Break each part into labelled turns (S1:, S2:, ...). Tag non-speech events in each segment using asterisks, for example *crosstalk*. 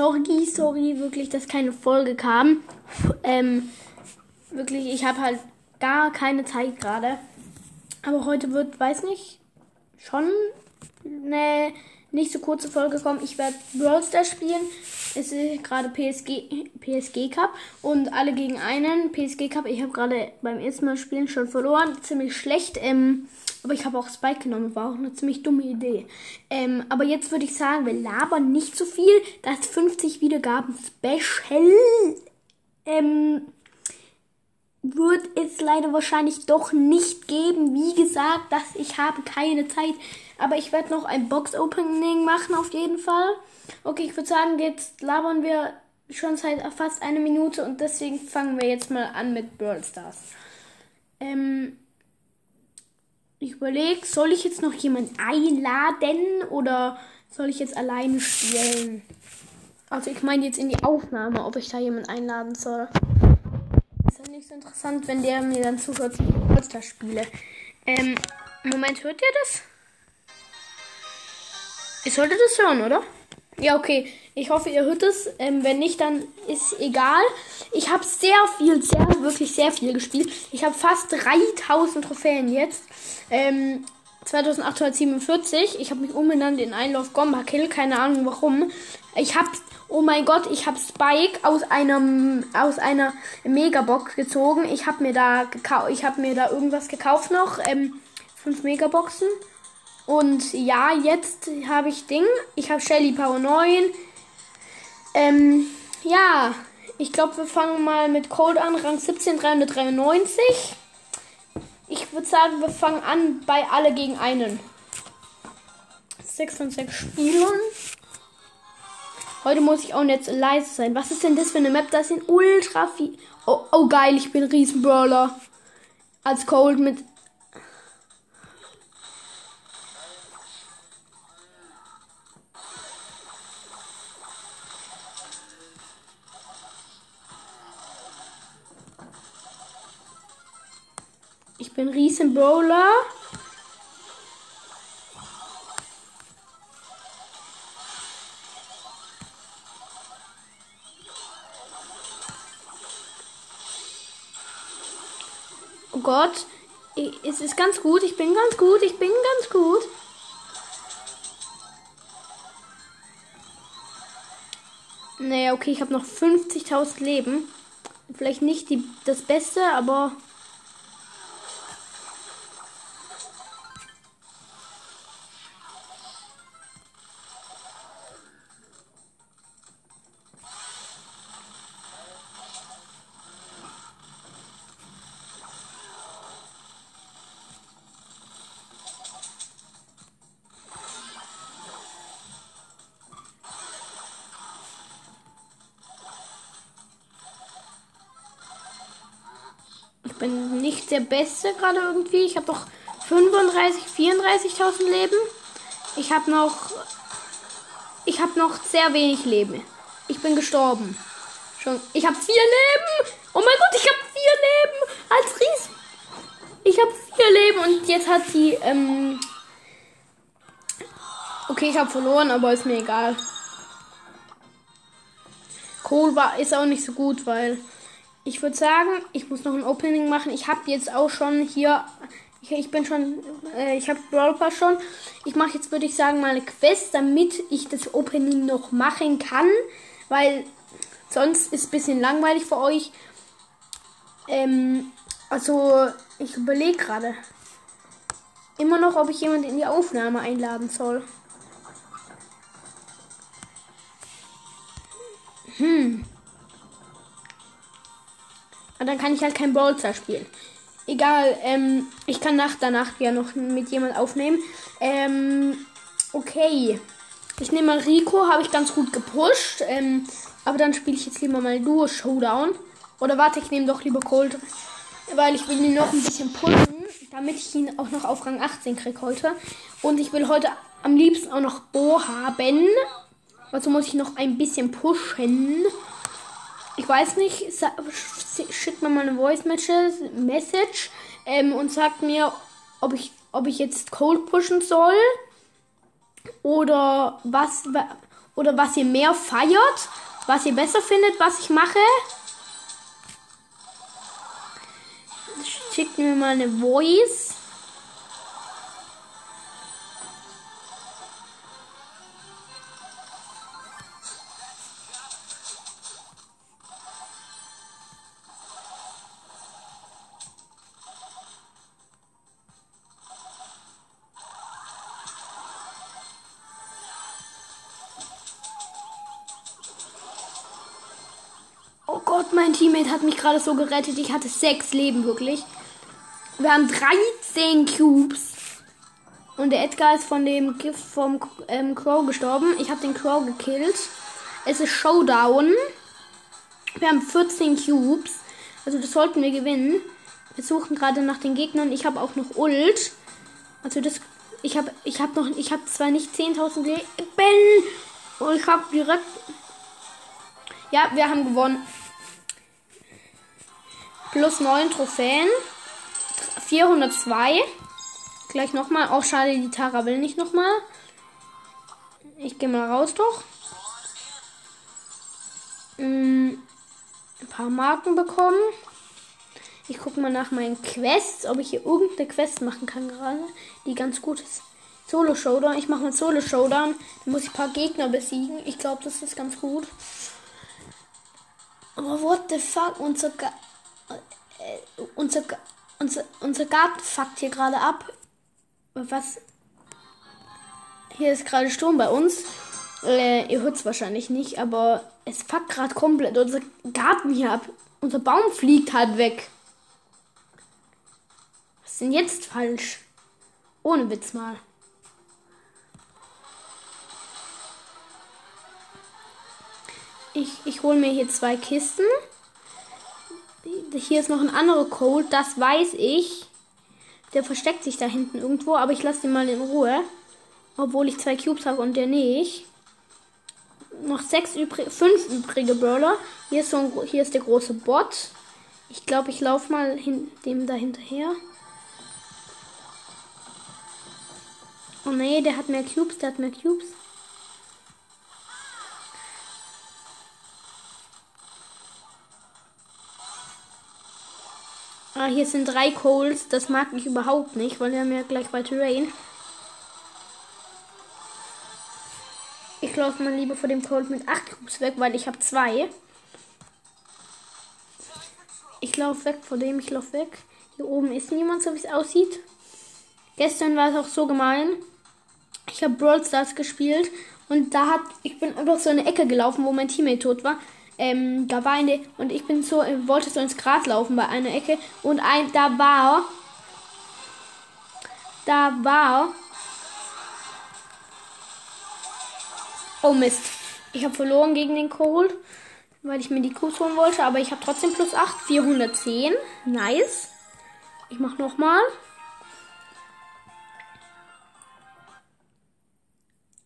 S1: sorry, sorry, wirklich, dass keine Folge kam. Ähm, wirklich, ich habe halt gar keine Zeit gerade. Aber heute wird, weiß nicht, schon eine nicht so kurze Folge kommen. Ich werde Brawl Stars spielen. Es ist gerade PSG, PSG Cup und alle gegen einen. PSG Cup, ich habe gerade beim ersten Mal spielen schon verloren. Ziemlich schlecht. Ähm, aber ich habe auch Spike genommen. War auch eine ziemlich dumme Idee. Ähm, aber jetzt würde ich sagen, wir labern nicht so viel. Das 50 Wiedergaben Special. Ähm, wird es leider wahrscheinlich doch nicht geben. Wie gesagt, dass ich habe keine Zeit. Aber ich werde noch ein Box-Opening machen auf jeden Fall. Okay, ich würde sagen, jetzt labern wir schon seit fast eine Minute und deswegen fangen wir jetzt mal an mit Brawl Stars. Ähm, ich überlege, soll ich jetzt noch jemanden einladen oder soll ich jetzt alleine spielen? Also ich meine jetzt in die Aufnahme, ob ich da jemanden einladen soll. Ist ja nicht so interessant, wenn der mir dann zuhört, wie ich Stars spiele. Ähm, Moment, hört ihr das? Ich sollte das hören, oder? Ja, okay. Ich hoffe, ihr hört es. Ähm, wenn nicht, dann ist egal. Ich habe sehr viel, sehr, wirklich sehr viel gespielt. Ich habe fast 3000 Trophäen jetzt. Ähm, 2847. Ich habe mich umbenannt in Love Gomba Kill. Keine Ahnung warum. Ich habe, oh mein Gott, ich habe Spike aus einem, aus einer Megabox gezogen. Ich habe mir da gekauft, ich habe mir da irgendwas gekauft noch. Ähm, Megaboxen. Und ja, jetzt habe ich Ding. Ich habe Shelly Power 9. Ähm, ja, ich glaube, wir fangen mal mit Cold an, Rang 17, 393. Ich würde sagen, wir fangen an bei alle gegen einen. 6 von 6 Spielern. Heute muss ich auch jetzt leise sein. Was ist denn das für eine Map? Das sind ultra viel. Oh, oh geil, ich bin Riesenbrawler. Als Cold mit Bowler. Oh Gott. Es ist ganz gut. Ich bin ganz gut. Ich bin ganz gut. Naja, okay, ich habe noch 50.000 Leben. Vielleicht nicht die, das Beste, aber der Beste gerade irgendwie. Ich habe doch 35, 34.000 Leben. Ich habe noch, ich habe noch sehr wenig Leben. Ich bin gestorben. Schon. Ich habe vier Leben. Oh mein Gott, ich habe vier Leben als Ries. Ich habe vier Leben und jetzt hat sie. Ähm okay, ich habe verloren, aber ist mir egal. Kohl war ist auch nicht so gut, weil ich würde sagen, ich muss noch ein Opening machen. Ich habe jetzt auch schon hier, ich, ich bin schon, äh, ich habe Brawl Pass schon. Ich mache jetzt, würde ich sagen, mal eine Quest, damit ich das Opening noch machen kann, weil sonst ist ein bisschen langweilig für euch. Ähm, also, ich überlege gerade immer noch, ob ich jemand in die Aufnahme einladen soll. Hm. Und dann kann ich halt kein Brawler spielen. Egal, ähm, ich kann nach danach ja noch mit jemand aufnehmen. Ähm, okay. Ich nehme mal Rico, habe ich ganz gut gepusht. Ähm, aber dann spiele ich jetzt lieber mal Duo Showdown. Oder warte, ich nehme doch lieber Cold. Weil ich will ihn noch ein bisschen pushen, damit ich ihn auch noch auf Rang 18 kriege heute. Und ich will heute am liebsten auch noch Bo haben. Also muss ich noch ein bisschen pushen. Ich weiß nicht, schickt mir mal eine Voice Message ähm, und sagt mir, ob ich, ob ich jetzt Cold pushen soll. Oder was, oder was ihr mehr feiert, was ihr besser findet, was ich mache. Schickt mir mal eine Voice. Gott, mein Teammate hat mich gerade so gerettet. Ich hatte sechs Leben, wirklich. Wir haben 13 Cubes. Und der Edgar ist von dem Gift vom ähm, Crow gestorben. Ich habe den Crow gekillt. Es ist Showdown. Wir haben 14 Cubes. Also das sollten wir gewinnen. Wir suchen gerade nach den Gegnern. Ich habe auch noch Ult. Also das... Ich habe ich hab noch... Ich habe zwar nicht 10.000 Leben. Und ich habe direkt... Ja, wir haben gewonnen. Plus 9 Trophäen. 402. Gleich nochmal. Auch schade, die Tara will nicht nochmal. Ich gehe mal raus doch. Mm, ein paar Marken bekommen. Ich gucke mal nach meinen Quests, ob ich hier irgendeine Quest machen kann gerade, die ganz gut ist. Solo Showdown. Ich mache mal Solo Showdown. Da muss ich ein paar Gegner besiegen. Ich glaube, das ist ganz gut. Aber what the fuck? Unser, Ga äh, unser, unser, unser Garten fuckt hier gerade ab. Was? Hier ist gerade Sturm bei uns. Äh, ihr hört es wahrscheinlich nicht, aber es fuckt gerade komplett unser Garten hier ab. Unser Baum fliegt halt weg. Was ist denn jetzt falsch? Ohne Witz mal. Ich, ich hole mir hier zwei Kisten. Hier ist noch ein anderer Code, das weiß ich. Der versteckt sich da hinten irgendwo, aber ich lasse den mal in Ruhe. Obwohl ich zwei Cubes habe und der nicht. Noch sechs übrig, fünf übrige Brawler. Hier ist, so ein, hier ist der große Bot. Ich glaube, ich laufe mal hin, dem da hinterher. Oh nee, der hat mehr Cubes, der hat mehr Cubes. Ah, hier sind drei Coles. Das mag ich überhaupt nicht, weil wir haben ja gleich weiter Rain. Ich laufe mal lieber vor dem Cold mit 8 Cubes weg, weil ich habe zwei. Ich laufe weg vor dem, ich laufe weg. Hier oben ist niemand, so wie es aussieht. Gestern war es auch so gemein. Ich habe Brawl Stars gespielt und da hat ich bin einfach so eine Ecke gelaufen, wo mein Teammate tot war ähm, da war eine und ich bin so, äh, wollte so ins Gras laufen bei einer Ecke und ein, da war, da war, oh Mist, ich habe verloren gegen den Cold, weil ich mir die Kuss holen wollte, aber ich habe trotzdem plus 8, 410, nice. Ich mach nochmal. mal.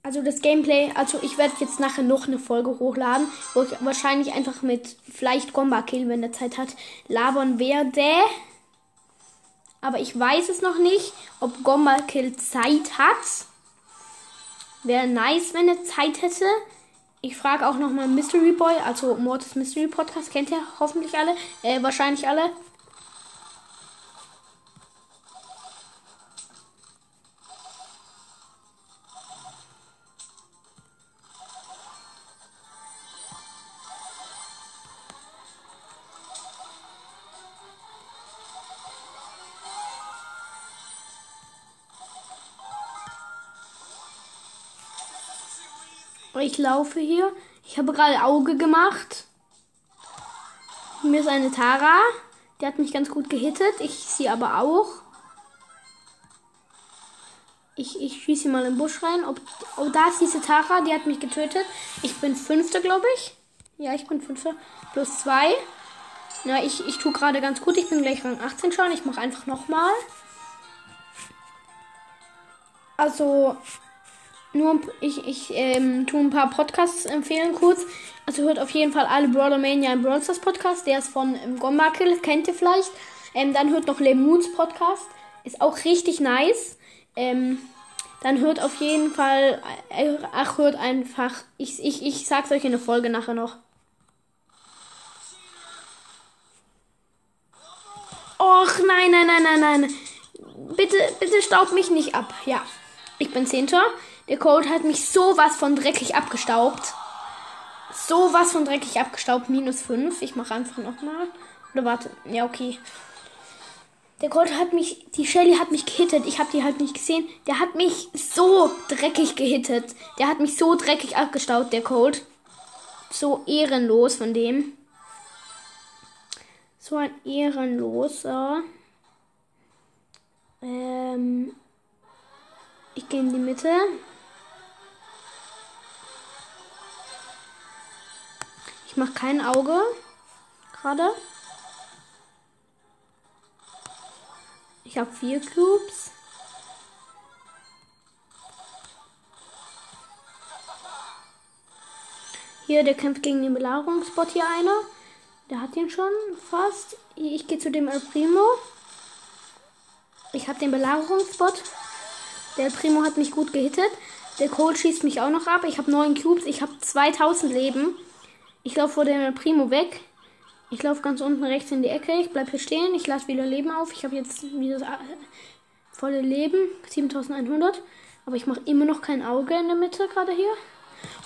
S1: Also das Gameplay, also ich werde jetzt nachher noch eine Folge hochladen, wo ich wahrscheinlich einfach mit vielleicht Gomba Kill, wenn der Zeit hat, labern werde. Aber ich weiß es noch nicht, ob Gomba Kill Zeit hat. Wäre nice, wenn er Zeit hätte. Ich frage auch nochmal Mystery Boy, also Mortis Mystery Podcast, kennt ihr hoffentlich alle, äh, wahrscheinlich alle. Ich laufe hier. Ich habe gerade Auge gemacht. Mir ist eine Tara. Die hat mich ganz gut gehittet. Ich sie aber auch. Ich, ich schieße mal im Busch rein. Ob, oh, da ist diese Tara. Die hat mich getötet. Ich bin Fünfter, glaube ich. Ja, ich bin Fünfter. Plus zwei. Na, ich, ich tue gerade ganz gut. Ich bin gleich Rang 18 schon. Ich mache einfach nochmal. Also, nur ich, ich ähm, tue ein paar Podcasts empfehlen kurz. Also hört auf jeden Fall alle Brawler Mania im Brawl Stars Podcast. Der ist von ähm, Gombakill, kennt ihr vielleicht. Ähm, dann hört noch Lemoons Podcast. Ist auch richtig nice. Ähm, dann hört auf jeden Fall, äh, ach, hört einfach, ich, ich, ich sag's euch in der Folge nachher noch. Och, nein, nein, nein, nein, nein. Bitte, bitte staub mich nicht ab. Ja, ich bin Zehnter. Der Code hat mich sowas von dreckig abgestaubt. Sowas von dreckig abgestaubt. Minus 5. Ich mache einfach nochmal. Oder warte. Ja, okay. Der Colt hat mich, die Shelly hat mich gehittet. Ich habe die halt nicht gesehen. Der hat mich so dreckig gehittet. Der hat mich so dreckig abgestaut, der Colt. So ehrenlos von dem. So ein ehrenloser. Ähm, ich gehe in die Mitte. Ich mache kein Auge. Gerade. Ich habe vier Cubes. Hier, der kämpft gegen den Belagerungsbot hier einer. Der hat ihn schon fast. Ich gehe zu dem El Primo. Ich habe den Belagerungsbot. Der Primo hat mich gut gehittet. Der Cold schießt mich auch noch ab. Ich habe neun Cubes. Ich habe 2000 Leben. Ich laufe vor dem Primo weg. Ich laufe ganz unten rechts in die Ecke. Ich bleibe hier stehen. Ich lasse wieder Leben auf. Ich habe jetzt wieder das volle Leben. 7100. Aber ich mache immer noch kein Auge in der Mitte gerade hier.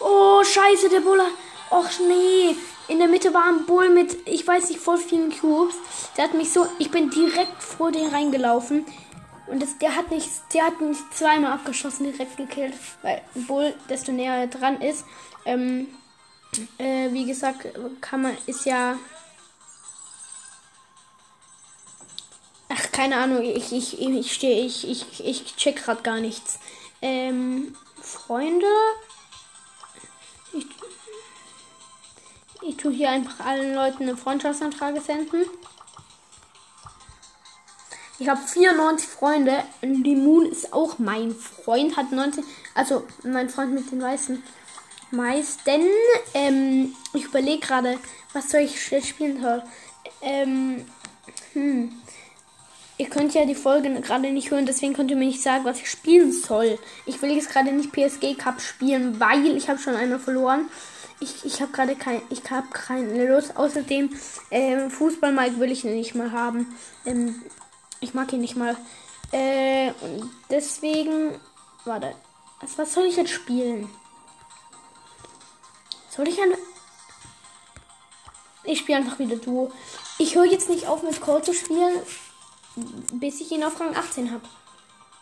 S1: Oh, scheiße, der Buller. Och, nee. In der Mitte war ein Bull mit, ich weiß nicht, voll vielen Cubes. Der hat mich so, ich bin direkt vor den reingelaufen. Und das, der hat nicht, der hat mich zweimal abgeschossen, direkt gekillt. Weil Bull, desto näher er dran ist, ähm, äh, wie gesagt, kann man, ist ja Ach, keine Ahnung, ich, ich, ich stehe, ich, ich, ich check gerade gar nichts. Ähm, Freunde. Ich, ich tue hier einfach allen Leuten eine Freundschaftsanfrage senden. Ich habe 94 Freunde. Limon ist auch mein Freund, hat 19. Also mein Freund mit den weißen meisten. Ähm, ich überlege gerade, was soll ich spielen soll. Ähm, hm. Ihr könnt ja die Folge gerade nicht hören, deswegen könnt ihr mir nicht sagen, was ich spielen soll. Ich will jetzt gerade nicht PSG Cup spielen, weil ich habe schon einmal verloren. Ich, ich habe gerade kein, ich habe keine Lust. Außerdem ähm, Fußball Mike will ich nicht mal haben. Ähm, ich mag ihn nicht mal. Äh, und deswegen, warte, was, was soll ich jetzt spielen? Soll ich ein ich spiele einfach wieder Duo. Ich höre jetzt nicht auf mit Call zu spielen bis ich ihn auf Rang 18 habe.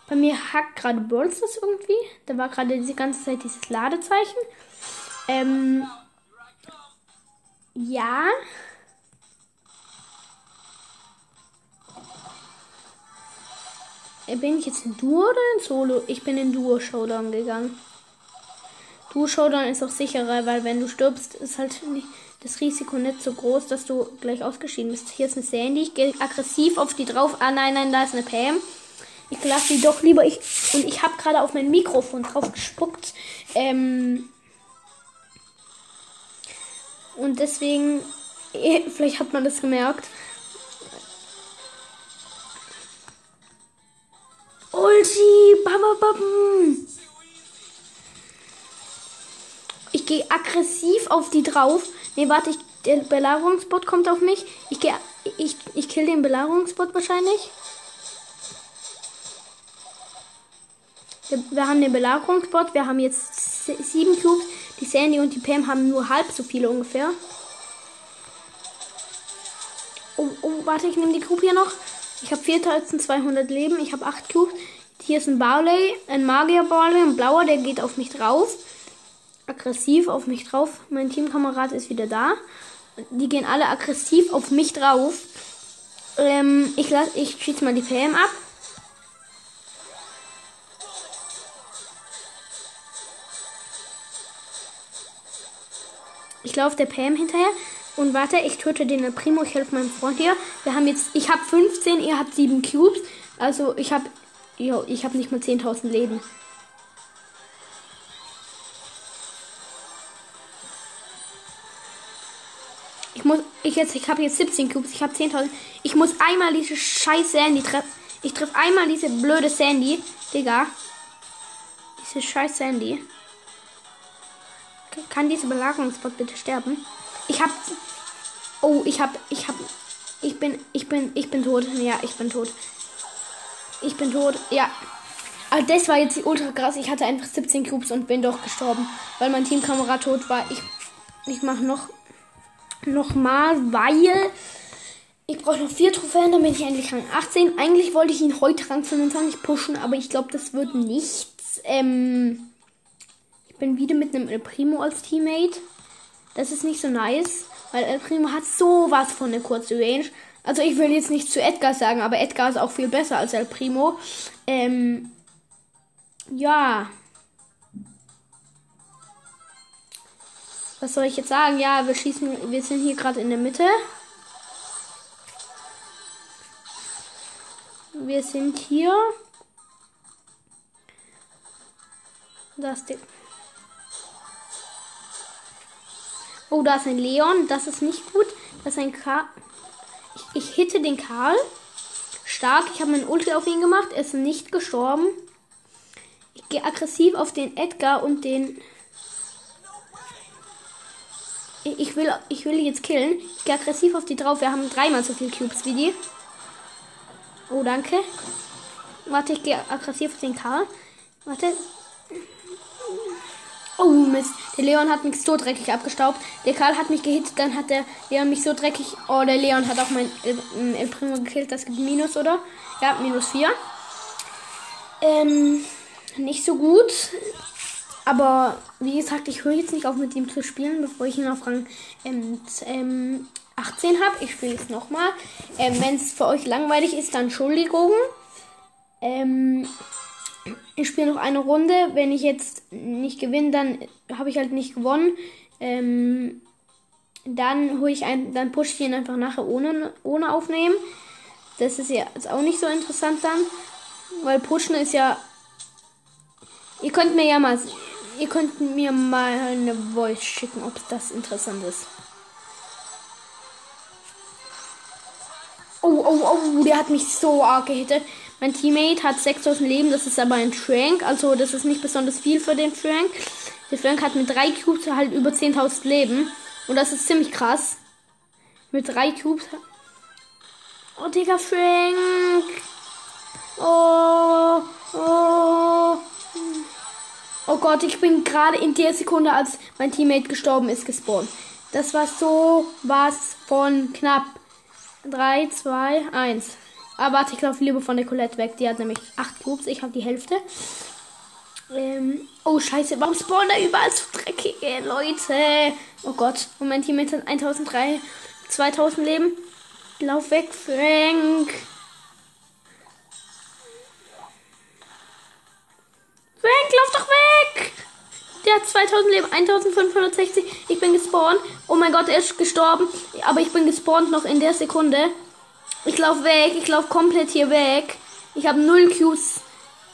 S1: Bei mir hackt gerade Burns das irgendwie. Da war gerade die ganze Zeit dieses Ladezeichen. Ähm, ja. Bin ich jetzt in Duo oder in Solo? Ich bin in Duo Showdown gegangen. Duo Showdown ist auch sicherer, weil wenn du stirbst, ist halt nicht das Risiko nicht so groß, dass du gleich ausgeschieden bist. Hier ist eine Sandy. Ich gehe aggressiv auf die drauf. Ah, nein, nein, da ist eine Pam. Ich lasse die doch lieber. Ich, und ich habe gerade auf mein Mikrofon drauf gespuckt. Ähm, und deswegen, eh, vielleicht hat man das gemerkt. Ulti, bababam. Ich gehe aggressiv auf die drauf. Ne, warte, ich, der Belagerungsbot kommt auf mich. Ich gehe, ich, ich kill den Belagerungsbot wahrscheinlich. Wir, wir haben den Belagerungsbot. Wir haben jetzt sieben Cubes. Die Sandy und die Pam haben nur halb so viele ungefähr. Oh, oh warte, ich nehme die Cube hier noch. Ich habe 4200 Leben. Ich habe 8 Cubes. Hier ist ein Barley, ein Magier Barley, ein blauer, der geht auf mich drauf aggressiv auf mich drauf. Mein Teamkamerad ist wieder da. Die gehen alle aggressiv auf mich drauf. Ähm, ich lass, ich schieße mal die PM ab. Ich laufe der PM hinterher und warte, ich töte den Primo, ich helfe meinem Freund hier. Wir haben jetzt, ich habe 15, ihr habt 7 Cubes. Also ich habe, ich habe nicht mal 10.000 Leben. muss, ich jetzt, ich habe jetzt 17 Cubes, ich habe 10.000. Ich muss einmal diese scheiß Sandy treffen. Ich treffe einmal diese blöde Sandy, Digga. Diese scheiß Sandy. Kann dieser Belagerungsbot bitte sterben? Ich hab. Oh, ich hab. Ich hab. Ich bin. Ich bin. Ich bin tot. Ja, ich bin tot. Ich bin tot. Ja. Aber das war jetzt ultra krass. Ich hatte einfach 17 Cubes und bin doch gestorben. Weil mein Teamkamerad tot war. Ich. Ich mach noch. Noch mal, weil. Ich brauche noch vier Trophäen, damit ich endlich Rang 18. Eigentlich wollte ich ihn heute Rang 25 pushen, aber ich glaube, das wird nichts. Ähm. Ich bin wieder mit einem El Primo als Teammate. Das ist nicht so nice, weil El Primo hat sowas von eine kurze Range. Also ich will jetzt nicht zu Edgar sagen, aber Edgar ist auch viel besser als El Primo. Ähm, ja. Was soll ich jetzt sagen? Ja, wir schießen, wir sind hier gerade in der Mitte. Wir sind hier. Das Ding. Oh, da ist ein Leon. Das ist nicht gut. Das ist ein Karl. Ich, ich hitte den Karl. Stark. Ich habe meinen Ulti auf ihn gemacht. Er ist nicht gestorben. Ich gehe aggressiv auf den Edgar und den. Ich, will, ich will jetzt killen. Ich gehe aggressiv auf die drauf. Wir haben dreimal so viele Cubes wie die. Oh, danke. Warte, ich gehe aggressiv auf den Karl. Warte. Oh Mist. Der Leon hat mich so dreckig abgestaubt. Der Karl hat mich gehittet, dann hat der Leon mich so dreckig. Oh, der Leon hat auch mein El, El Primo gekillt. Das gibt Minus, oder? Ja, minus 4. Ähm, nicht so gut. Aber wie gesagt, ich höre jetzt nicht auf mit ihm zu spielen, bevor ich ihn auf Rang ähm, ähm, 18 habe. Ich spiele es nochmal. Ähm, Wenn es für euch langweilig ist, dann Entschuldigung. Ähm, ich spiele noch eine Runde. Wenn ich jetzt nicht gewinne, dann habe ich halt nicht gewonnen. Ähm, dann hole ich ein, dann pushe ich ihn einfach nachher ohne, ohne aufnehmen. Das ist ja ist auch nicht so interessant dann. Weil pushen ist ja. Ihr könnt mir ja mal. Ihr könnt mir mal eine Voice schicken, ob das interessant ist. Oh, oh, oh, der hat mich so arg gehittet. Mein Teammate hat 6000 Leben, das ist aber ein Frank, also das ist nicht besonders viel für den Frank. Der Frank hat mit drei Cubes halt über 10.000 Leben und das ist ziemlich krass. Mit drei Cubes. Oh, Digga, Frank. Oh, oh. Oh Gott, ich bin gerade in der Sekunde, als mein Teammate gestorben ist, gespawnt. Das war so was von knapp. 3, 2, 1. Aber warte, ich laufe lieber von der Colette weg. Die hat nämlich 8 Cubes. Ich habe die Hälfte. Ähm, oh, scheiße. Warum spawnen da überall so dreckige Leute? Oh Gott. Moment, hier mit 1003, 2000 Leben. Lauf weg, Frank. Frank, lauf doch weg! Der hat 2000 Leben, 1560. Ich bin gespawnt. Oh mein Gott, er ist gestorben. Aber ich bin gespawnt noch in der Sekunde. Ich laufe weg. Ich laufe komplett hier weg. Ich habe null Qs.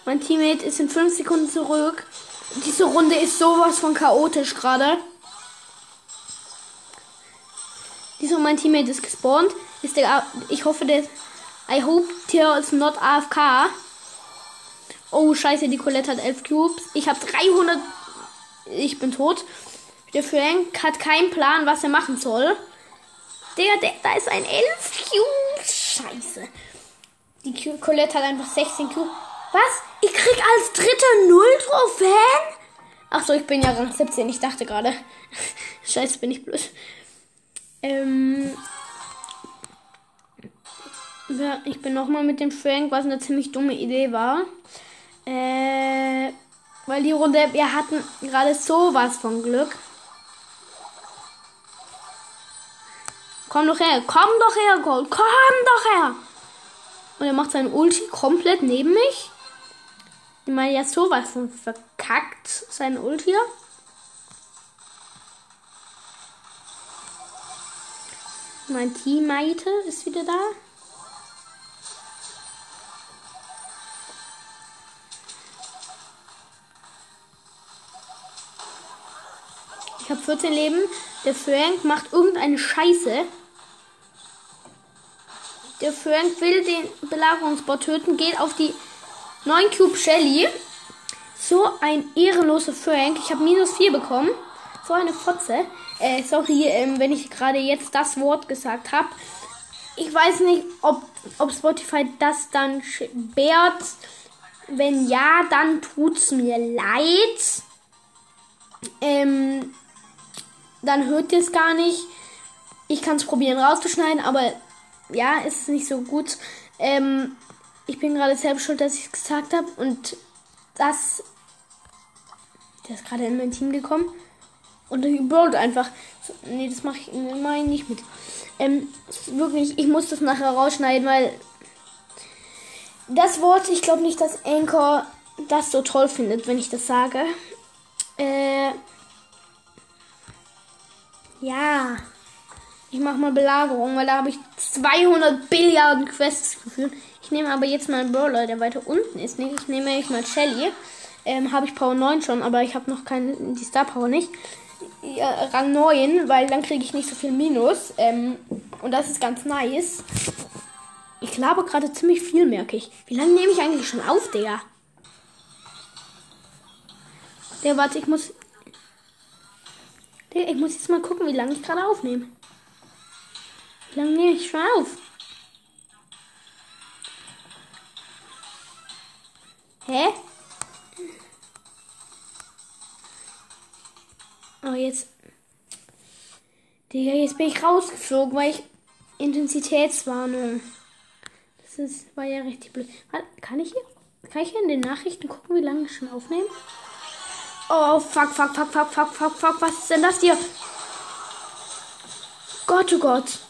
S1: Mein Teammate ist in 5 Sekunden zurück. Diese Runde ist sowas von chaotisch gerade. Dieser mein Teammate ist gespawnt. Ist der, ich hoffe, der. I hope der is not AFK. Oh, scheiße, die Colette hat 11 Cubes. Ich habe 300. Ich bin tot. Der Frank hat keinen Plan, was er machen soll. Der, der, da ist ein 11 Cubes. Scheiße. Die Colette hat einfach 16 Cubes. Was? Ich krieg als dritter 0 Trophäen? Ach so, ich bin ja Rang 17. Ich dachte gerade. *laughs* Scheiße, bin ich blöd. Ähm. Ja, ich bin nochmal mit dem Frank, was eine ziemlich dumme Idee war. Äh. Weil die Runde, wir hatten gerade sowas von Glück. Komm doch her, komm doch her, Gold, komm doch her. Und er macht seinen Ulti komplett neben mich. Ich meine, ja sowas von verkackt, sein Ulti. Mein Teammate ist wieder da. Ich habe 14 Leben. Der Frank macht irgendeine Scheiße. Der Frank will den Belagerungsbot töten, geht auf die 9 Cube Shelly. So ein ehrenloser Frank. Ich habe minus 4 bekommen. So eine Fotze. Äh, sorry, ähm, wenn ich gerade jetzt das Wort gesagt habe. Ich weiß nicht, ob, ob Spotify das dann sperrt. Wenn ja, dann tut's mir leid. Ähm, dann hört ihr es gar nicht. Ich kann es probieren rauszuschneiden, aber ja, ist nicht so gut. Ähm, ich bin gerade selbst schuld, dass ich es gesagt habe. Und das. Der ist gerade in mein Team gekommen. Und ich überholt einfach. So, nee, das mache ich, mach ich nicht mit. Ähm, wirklich, ich muss das nachher rausschneiden, weil. Das Wort, ich glaube nicht, dass Anchor das so toll findet, wenn ich das sage. Äh. Ja. Ich mache mal Belagerung, weil da habe ich 200 Billiarden Quests geführt. Ich nehme aber jetzt mal einen Brawler, der weiter unten ist. Nee, ich nehme ich mal Shelly. Ähm, habe ich Power 9 schon, aber ich habe noch keine, die Star Power nicht. Ja, Rang 9, weil dann kriege ich nicht so viel Minus. Ähm, und das ist ganz nice. Ich glaube gerade ziemlich viel, merke ich. Wie lange nehme ich eigentlich schon auf, Digga? Der, warte, ich muss. Der, ich muss jetzt mal gucken, wie lange ich gerade aufnehme. Wie lange nehme ich schon auf? Hä? Oh, jetzt. Digga, jetzt bin ich rausgeflogen, weil ich Intensitätswarnung. Das ist, war ja richtig blöd. Kann ich hier? Kann ich hier in den Nachrichten gucken, wie lange ich schon aufnehme? Oh, fuck, fuck, fuck, fuck, fuck, fuck, fuck. Was ist denn das hier? Gott, oh Gott.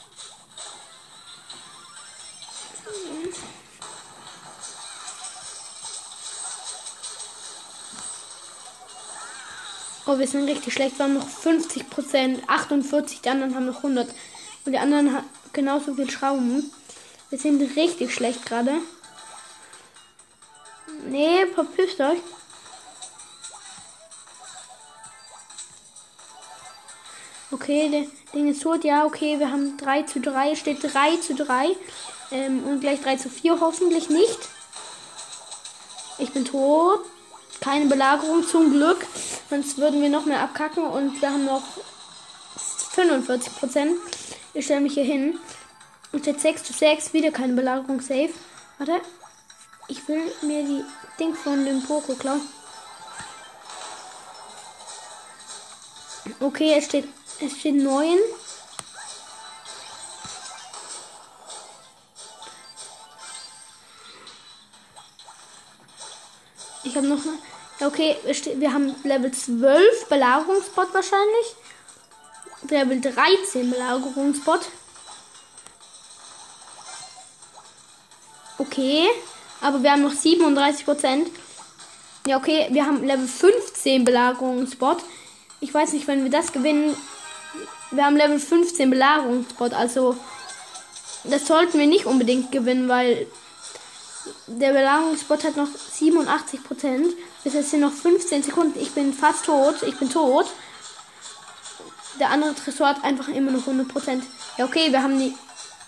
S1: Oh, wir sind richtig schlecht. Wir haben noch 50 Prozent, 48, die anderen haben noch 100. Und die anderen haben genauso viel Schrauben. Wir sind richtig schlecht gerade. Nee, verpisst euch. Okay, der Ding ist tot. Ja, okay, wir haben 3 zu 3. Steht 3 zu 3. Ähm, und gleich 3 zu 4 hoffentlich nicht. Ich bin tot. Keine Belagerung zum Glück. Sonst würden wir noch mehr abkacken. Und wir haben noch 45 Prozent. Ich stelle mich hier hin. Und jetzt 6 zu 6. Wieder keine Belagerung. Safe. Warte. Ich will mir die Ding von dem Poco klauen. Okay, es steht es steht 9. Okay, wir haben Level 12 Belagerungsbot wahrscheinlich. Level 13 Belagerungsbot. Okay. Aber wir haben noch 37 Prozent. Ja, okay, wir haben Level 15 Belagerungsbot. Ich weiß nicht, wenn wir das gewinnen, wir haben Level 15 Belagerungsbot, also das sollten wir nicht unbedingt gewinnen, weil der Belagerungsbot hat noch 87 Prozent. Bis jetzt sind noch 15 Sekunden. Ich bin fast tot. Ich bin tot. Der andere Tresor hat einfach immer noch 100 Prozent. Ja, okay, wir haben die.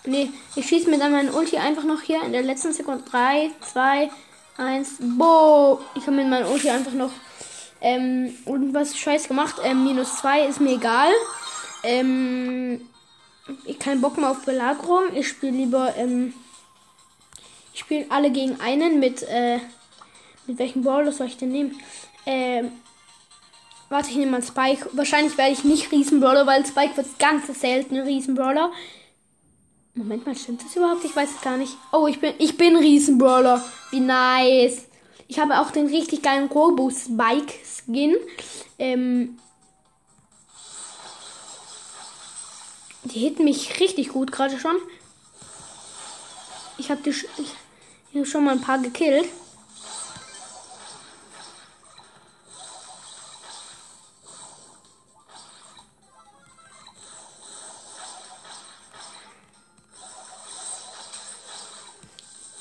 S1: Nee, ich schieße mir dann meinen Ulti einfach noch hier in der letzten Sekunde. 3, 2, 1. Boah. Ich habe mit meinem Ulti einfach noch ähm, irgendwas Scheiß gemacht. Ähm, minus 2 ist mir egal. Ähm, ich keinen Bock mehr auf Belagerung. Ich spiele lieber, ähm, ich spiele alle gegen einen mit, äh, mit welchem Brawler soll ich denn nehmen? Ähm, warte, ich nehme mal Spike. Wahrscheinlich werde ich nicht Riesenbrawler, weil Spike wird ganz selten Riesenbrawler. Moment mal, stimmt das überhaupt? Ich weiß es gar nicht. Oh, ich bin, ich bin Riesenbrawler. Wie nice. Ich habe auch den richtig geilen Robo Spike Skin. Ähm, Die hitten mich richtig gut gerade schon. Ich habe die ich, ich hab schon mal ein paar gekillt.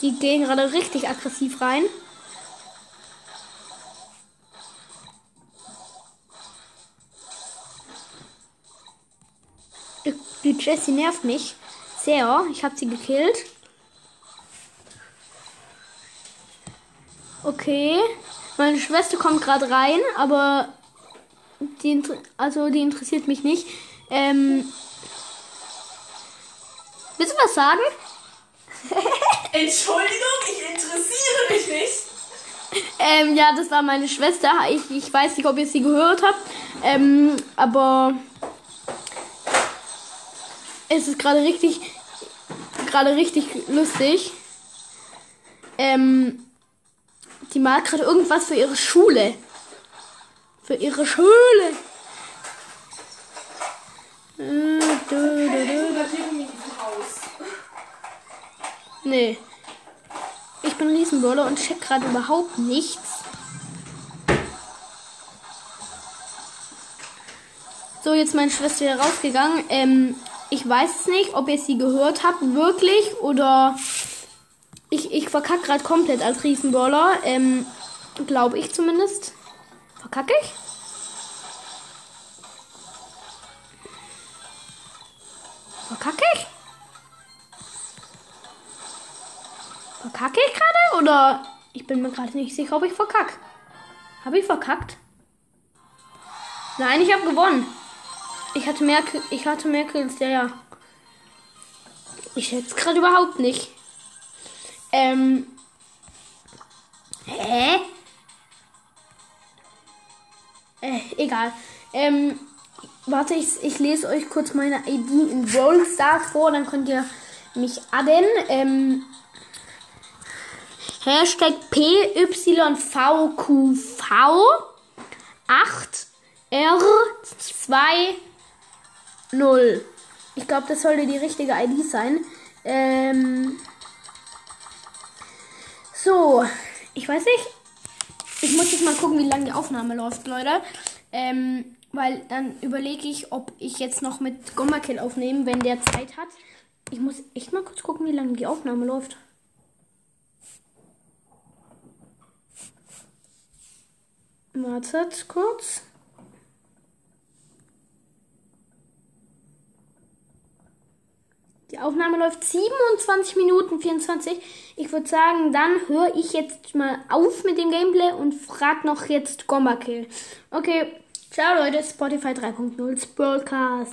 S1: Die gehen gerade richtig aggressiv rein. Die Jessie nervt mich sehr. Ich habe sie gekillt. Okay. Meine Schwester kommt gerade rein, aber die, also die interessiert mich nicht. Ähm, willst du was sagen? *laughs*
S2: Entschuldigung, ich interessiere mich nicht.
S1: Ähm, ja, das war meine Schwester. Ich, ich weiß nicht, ob ihr sie gehört habt. Ähm, aber es ist gerade richtig, gerade richtig lustig. Ähm, die malt gerade irgendwas für ihre Schule. Für ihre Schule. Du, du, du. Nee. Ich bin Riesenbrawler und check gerade überhaupt nichts. So, jetzt meine Schwester hier rausgegangen. Ähm, ich weiß es nicht, ob ihr sie gehört habt, wirklich, oder ich, verkacke gerade komplett als Riesenbrawler. Ähm, glaube ich zumindest. Verkacke ich? Verkacke ich? Verkacke ich gerade? Oder ich bin mir gerade nicht sicher, ob ich verkacke. Habe ich verkackt? Nein, ich habe gewonnen. Ich hatte mehr, ich hatte mehr Kills, ja, ja. Ich schätze gerade überhaupt nicht. Ähm. Hä? Äh, egal. Ähm, warte, ich, ich lese euch kurz meine ID in Brawl vor, dann könnt ihr mich adden. Ähm, Hashtag PYVQV 8R20. Ich glaube, das sollte die richtige ID sein. Ähm, so, ich weiß nicht. Ich muss jetzt mal gucken, wie lange die Aufnahme läuft, Leute. Ähm, weil dann überlege ich, ob ich jetzt noch mit Gommakill aufnehme, wenn der Zeit hat. Ich muss echt mal kurz gucken, wie lange die Aufnahme läuft. Wartet kurz. Die Aufnahme läuft 27 Minuten 24. Ich würde sagen, dann höre ich jetzt mal auf mit dem Gameplay und frag noch jetzt Gomba Kill. Okay, ciao Leute, Spotify 3.0 Broadcast.